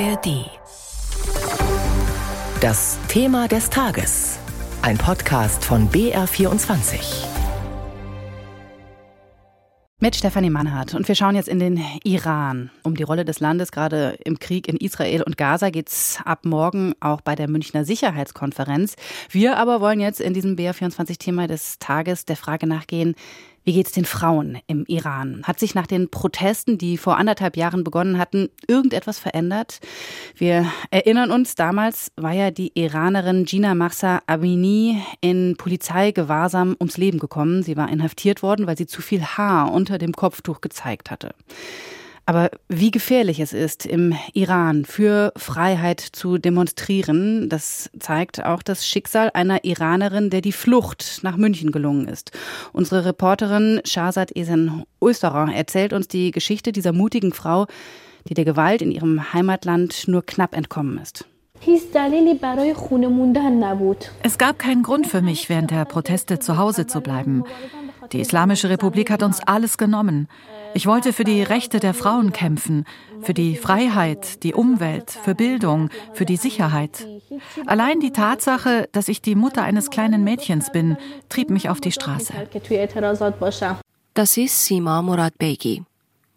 ARD. Das Thema des Tages. Ein Podcast von BR24. Mit Stefanie Mannhardt. Und wir schauen jetzt in den Iran. Um die Rolle des Landes gerade im Krieg in Israel und Gaza geht es ab morgen auch bei der Münchner Sicherheitskonferenz. Wir aber wollen jetzt in diesem BR24-Thema des Tages der Frage nachgehen, wie geht es den Frauen im Iran? Hat sich nach den Protesten, die vor anderthalb Jahren begonnen hatten, irgendetwas verändert? Wir erinnern uns, damals war ja die Iranerin Gina Mahsa Amini in Polizeigewahrsam ums Leben gekommen. Sie war inhaftiert worden, weil sie zu viel Haar unter dem Kopftuch gezeigt hatte. Aber wie gefährlich es ist, im Iran für Freiheit zu demonstrieren, das zeigt auch das Schicksal einer Iranerin, der die Flucht nach München gelungen ist. Unsere Reporterin Shahzad Esen Österer erzählt uns die Geschichte dieser mutigen Frau, die der Gewalt in ihrem Heimatland nur knapp entkommen ist. Es gab keinen Grund für mich, während der Proteste zu Hause zu bleiben. Die Islamische Republik hat uns alles genommen. Ich wollte für die Rechte der Frauen kämpfen, für die Freiheit, die Umwelt, für Bildung, für die Sicherheit. Allein die Tatsache, dass ich die Mutter eines kleinen Mädchens bin, trieb mich auf die Straße. Das ist Sima Murad Begi.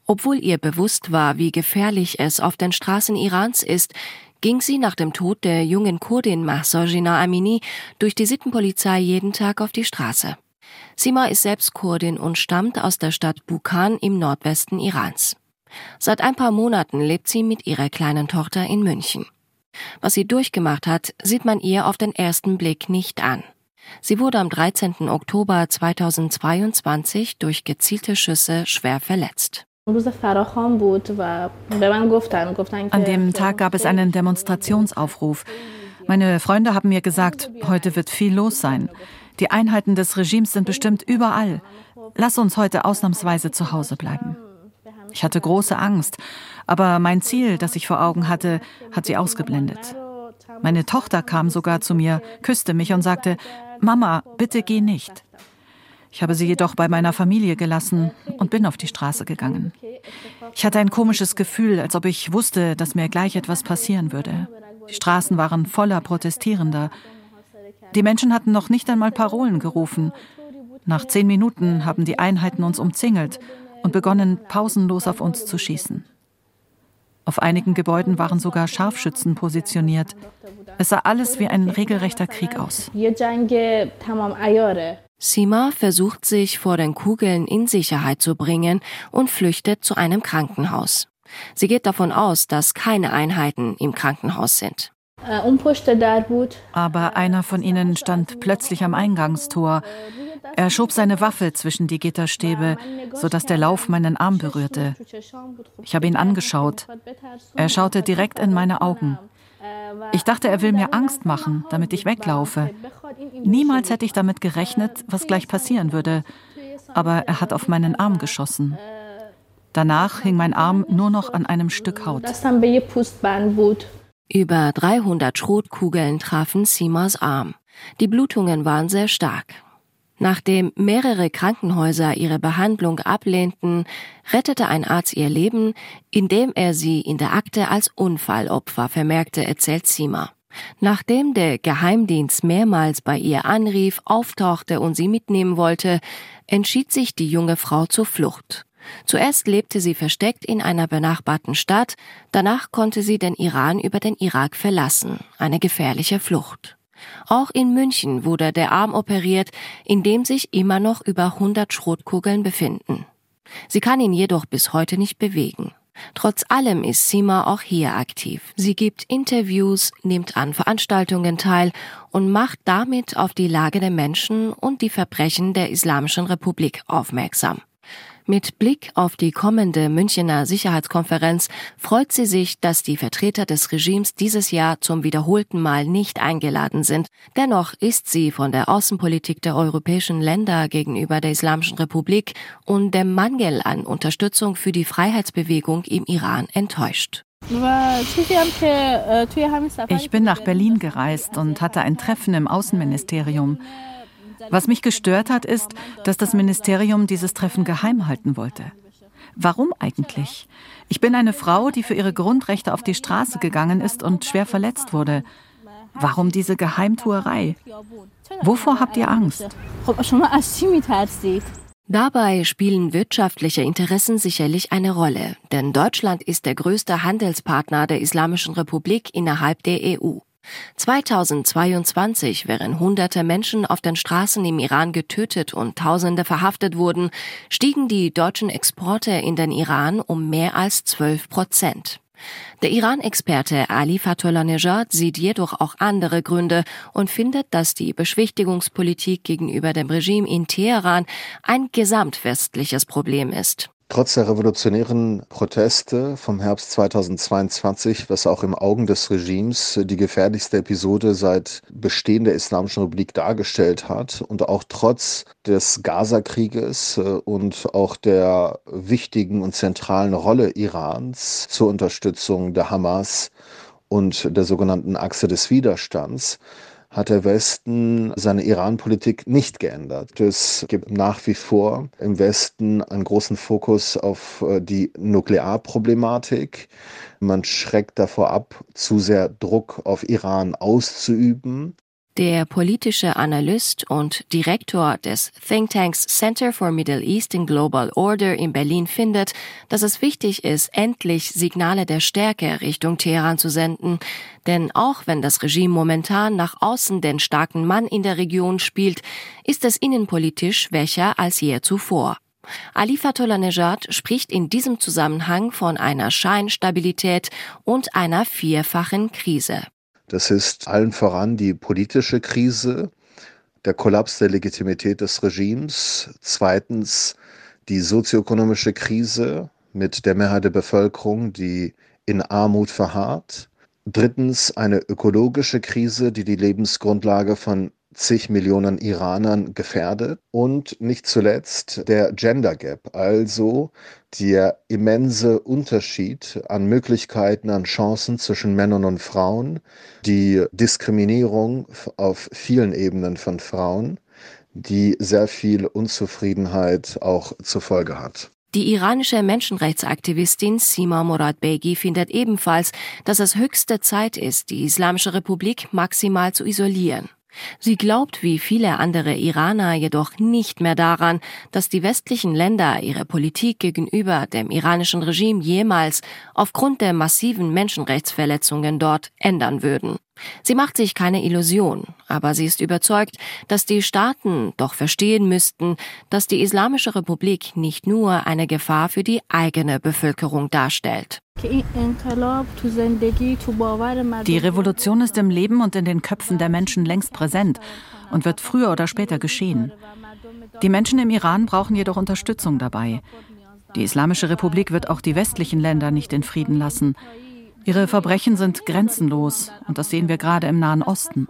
Obwohl ihr bewusst war, wie gefährlich es auf den Straßen Irans ist, ging sie nach dem Tod der jungen Kurdin Mahsa Jina Amini durch die Sittenpolizei jeden Tag auf die Straße. Sima ist selbst Kurdin und stammt aus der Stadt Bukan im Nordwesten Irans. Seit ein paar Monaten lebt sie mit ihrer kleinen Tochter in München. Was sie durchgemacht hat, sieht man ihr auf den ersten Blick nicht an. Sie wurde am 13. Oktober 2022 durch gezielte Schüsse schwer verletzt. An dem Tag gab es einen Demonstrationsaufruf. Meine Freunde haben mir gesagt, heute wird viel los sein. Die Einheiten des Regimes sind bestimmt überall. Lass uns heute ausnahmsweise zu Hause bleiben. Ich hatte große Angst, aber mein Ziel, das ich vor Augen hatte, hat sie ausgeblendet. Meine Tochter kam sogar zu mir, küsste mich und sagte, Mama, bitte geh nicht. Ich habe sie jedoch bei meiner Familie gelassen und bin auf die Straße gegangen. Ich hatte ein komisches Gefühl, als ob ich wusste, dass mir gleich etwas passieren würde. Die Straßen waren voller Protestierender. Die Menschen hatten noch nicht einmal Parolen gerufen. Nach zehn Minuten haben die Einheiten uns umzingelt und begonnen pausenlos auf uns zu schießen. Auf einigen Gebäuden waren sogar Scharfschützen positioniert. Es sah alles wie ein regelrechter Krieg aus. Sima versucht sich vor den Kugeln in Sicherheit zu bringen und flüchtet zu einem Krankenhaus. Sie geht davon aus, dass keine Einheiten im Krankenhaus sind. Aber einer von ihnen stand plötzlich am Eingangstor. Er schob seine Waffe zwischen die Gitterstäbe, sodass der Lauf meinen Arm berührte. Ich habe ihn angeschaut. Er schaute direkt in meine Augen. Ich dachte, er will mir Angst machen, damit ich weglaufe. Niemals hätte ich damit gerechnet, was gleich passieren würde. Aber er hat auf meinen Arm geschossen. Danach hing mein Arm nur noch an einem Stück Haut. Über 300 Schrotkugeln trafen Simas Arm. Die Blutungen waren sehr stark. Nachdem mehrere Krankenhäuser ihre Behandlung ablehnten, rettete ein Arzt ihr Leben, indem er sie in der Akte als Unfallopfer vermerkte, erzählt Sima. Nachdem der Geheimdienst mehrmals bei ihr anrief, auftauchte und sie mitnehmen wollte, entschied sich die junge Frau zur Flucht. Zuerst lebte sie versteckt in einer benachbarten Stadt, danach konnte sie den Iran über den Irak verlassen, eine gefährliche Flucht. Auch in München wurde der Arm operiert, in dem sich immer noch über 100 Schrotkugeln befinden. Sie kann ihn jedoch bis heute nicht bewegen. Trotz allem ist Sima auch hier aktiv. Sie gibt Interviews, nimmt an Veranstaltungen teil und macht damit auf die Lage der Menschen und die Verbrechen der Islamischen Republik aufmerksam. Mit Blick auf die kommende Münchener Sicherheitskonferenz freut sie sich, dass die Vertreter des Regimes dieses Jahr zum wiederholten Mal nicht eingeladen sind. Dennoch ist sie von der Außenpolitik der europäischen Länder gegenüber der Islamischen Republik und dem Mangel an Unterstützung für die Freiheitsbewegung im Iran enttäuscht. Ich bin nach Berlin gereist und hatte ein Treffen im Außenministerium. Was mich gestört hat, ist, dass das Ministerium dieses Treffen geheim halten wollte. Warum eigentlich? Ich bin eine Frau, die für ihre Grundrechte auf die Straße gegangen ist und schwer verletzt wurde. Warum diese Geheimtuerei? Wovor habt ihr Angst? Dabei spielen wirtschaftliche Interessen sicherlich eine Rolle, denn Deutschland ist der größte Handelspartner der Islamischen Republik innerhalb der EU. 2022, während hunderte Menschen auf den Straßen im Iran getötet und Tausende verhaftet wurden, stiegen die deutschen Exporte in den Iran um mehr als 12 Prozent. Der Iran-Experte Ali Fatullah-Nejad sieht jedoch auch andere Gründe und findet, dass die Beschwichtigungspolitik gegenüber dem Regime in Teheran ein gesamtwestliches Problem ist. Trotz der revolutionären Proteste vom Herbst 2022, was auch im Augen des Regimes die gefährlichste Episode seit Bestehen der Islamischen Republik dargestellt hat und auch trotz des Gaza-Krieges äh, und auch der wichtigen und zentralen Rolle Irans zur Unterstützung der Hamas und der sogenannten Achse des Widerstands, hat der Westen seine Iran-Politik nicht geändert. Es gibt nach wie vor im Westen einen großen Fokus auf äh, die Nuklearproblematik. Man schreckt davor ab, zu sehr Druck auf Iran auszuüben. Der politische Analyst und Direktor des Thinktanks Center for Middle East and Global Order in Berlin findet, dass es wichtig ist, endlich Signale der Stärke Richtung Teheran zu senden. Denn auch wenn das Regime momentan nach außen den starken Mann in der Region spielt, ist es innenpolitisch schwächer als je zuvor. Ali Fatullah Nejad spricht in diesem Zusammenhang von einer Scheinstabilität und einer vierfachen Krise. Das ist allen voran die politische Krise, der Kollaps der Legitimität des Regimes. Zweitens die sozioökonomische Krise mit der Mehrheit der Bevölkerung, die in Armut verharrt. Drittens eine ökologische Krise, die die Lebensgrundlage von zig Millionen Iranern gefährdet. Und nicht zuletzt der Gender Gap, also der immense Unterschied an Möglichkeiten, an Chancen zwischen Männern und Frauen, die Diskriminierung auf vielen Ebenen von Frauen, die sehr viel Unzufriedenheit auch zur Folge hat. Die iranische Menschenrechtsaktivistin Sima Moradbegi findet ebenfalls, dass es höchste Zeit ist, die Islamische Republik maximal zu isolieren. Sie glaubt wie viele andere Iraner jedoch nicht mehr daran, dass die westlichen Länder ihre Politik gegenüber dem iranischen Regime jemals aufgrund der massiven Menschenrechtsverletzungen dort ändern würden. Sie macht sich keine Illusion, aber sie ist überzeugt, dass die Staaten doch verstehen müssten, dass die Islamische Republik nicht nur eine Gefahr für die eigene Bevölkerung darstellt. Die Revolution ist im Leben und in den Köpfen der Menschen längst präsent und wird früher oder später geschehen. Die Menschen im Iran brauchen jedoch Unterstützung dabei. Die Islamische Republik wird auch die westlichen Länder nicht in Frieden lassen. Ihre Verbrechen sind grenzenlos und das sehen wir gerade im Nahen Osten.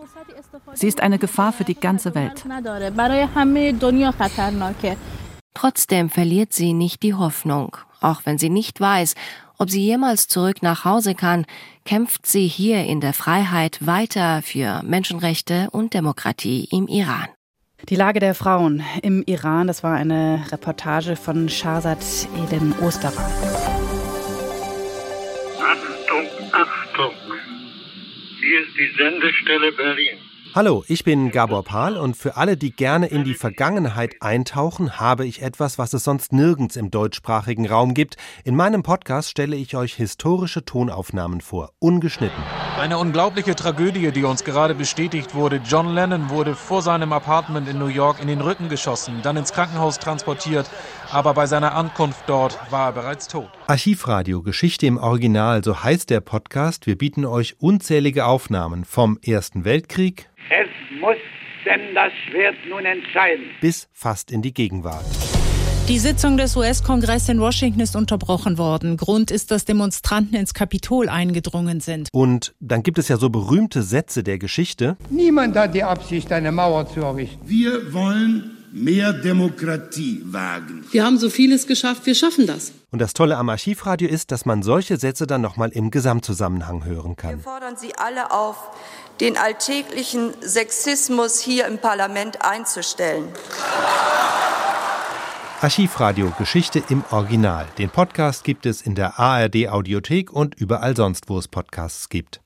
Sie ist eine Gefahr für die ganze Welt. Trotzdem verliert sie nicht die Hoffnung, auch wenn sie nicht weiß, ob sie jemals zurück nach Hause kann, kämpft sie hier in der Freiheit weiter für Menschenrechte und Demokratie im Iran. Die Lage der Frauen im Iran, das war eine Reportage von Shahzad Eden Osterer. Achtung, Achtung! Hier ist die Sendestelle Berlin. Hallo, ich bin Gabor Pahl und für alle, die gerne in die Vergangenheit eintauchen, habe ich etwas, was es sonst nirgends im deutschsprachigen Raum gibt. In meinem Podcast stelle ich euch historische Tonaufnahmen vor, ungeschnitten. Eine unglaubliche Tragödie, die uns gerade bestätigt wurde. John Lennon wurde vor seinem Apartment in New York in den Rücken geschossen, dann ins Krankenhaus transportiert, aber bei seiner Ankunft dort war er bereits tot. Archivradio Geschichte im Original, so heißt der Podcast. Wir bieten euch unzählige Aufnahmen vom Ersten Weltkrieg, es muss denn das Schwert nun entscheiden. Bis fast in die Gegenwart. Die Sitzung des US-Kongresses in Washington ist unterbrochen worden. Grund ist, dass Demonstranten ins Kapitol eingedrungen sind. Und dann gibt es ja so berühmte Sätze der Geschichte. Niemand hat die Absicht, eine Mauer zu errichten. Wir wollen mehr Demokratie wagen. Wir haben so vieles geschafft, wir schaffen das. Und das Tolle am Archivradio ist, dass man solche Sätze dann nochmal im Gesamtzusammenhang hören kann. Wir fordern Sie alle auf, den alltäglichen Sexismus hier im Parlament einzustellen. Archivradio Geschichte im Original. Den Podcast gibt es in der ARD Audiothek und überall sonst, wo es Podcasts gibt.